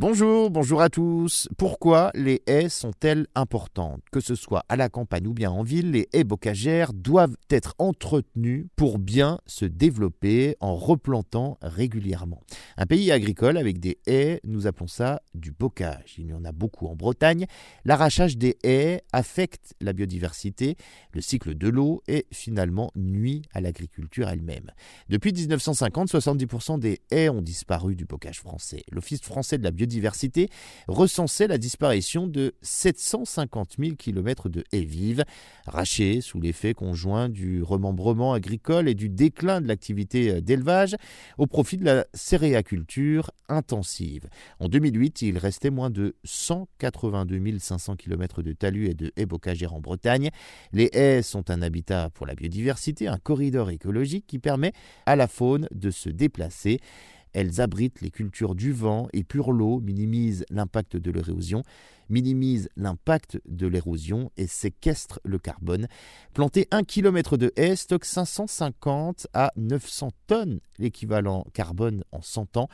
Bonjour, bonjour à tous. Pourquoi les haies sont-elles importantes? Que ce soit à la campagne ou bien en ville, les haies bocagères doivent être entretenues pour bien se développer en replantant régulièrement. Un pays agricole avec des haies, nous appelons ça du bocage. Il y en a beaucoup en Bretagne. L'arrachage des haies affecte la biodiversité, le cycle de l'eau et finalement nuit à l'agriculture elle-même. Depuis 1950, 70% des haies ont disparu du bocage français. L'Office français de la biodiversité recensait la disparition de 750 000 km de haies vives, rachées sous l'effet conjoint du remembrement agricole et du déclin de l'activité euh, d'élevage au profit de la céréaculture intensive. En 2008, il restait moins de 182 500 km de talus et de haies bocagères en Bretagne. Les haies sont un habitat pour la biodiversité, un corridor écologique qui permet à la faune de se déplacer. Elles abritent les cultures du vent et purent l'eau, minimisent l'impact de l'érosion, minimisent l'impact de l'érosion et séquestrent le carbone. Planter un kilomètre de haie stocke 550 à 900 tonnes l'équivalent carbone en 100 ans.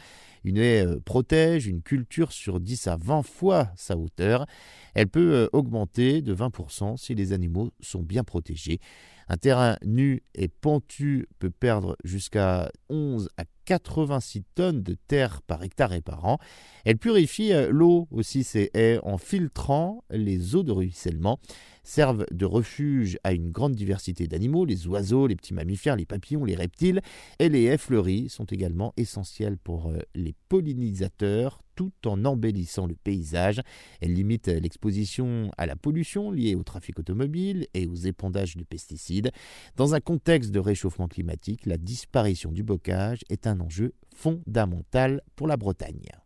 Une haie euh, protège une culture sur 10 à 20 fois sa hauteur. Elle peut euh, augmenter de 20% si les animaux sont bien protégés. Un terrain nu et pentu peut perdre jusqu'à 11 à 86 tonnes de terre par hectare et par an. Elle purifie euh, l'eau aussi, ces haies, en filtrant les eaux de ruissellement, servent de refuge à une grande diversité d'animaux, les oiseaux, les petits mammifères, les papillons, les reptiles, et les haies fleuries sont également essentielles pour euh, les pollinisateurs, tout en embellissant le paysage. Elles limitent l'exposition à la pollution liée au trafic automobile et aux épandages de pesticides. Dans un contexte de réchauffement climatique, la disparition du bocage est un enjeu fondamental pour la Bretagne.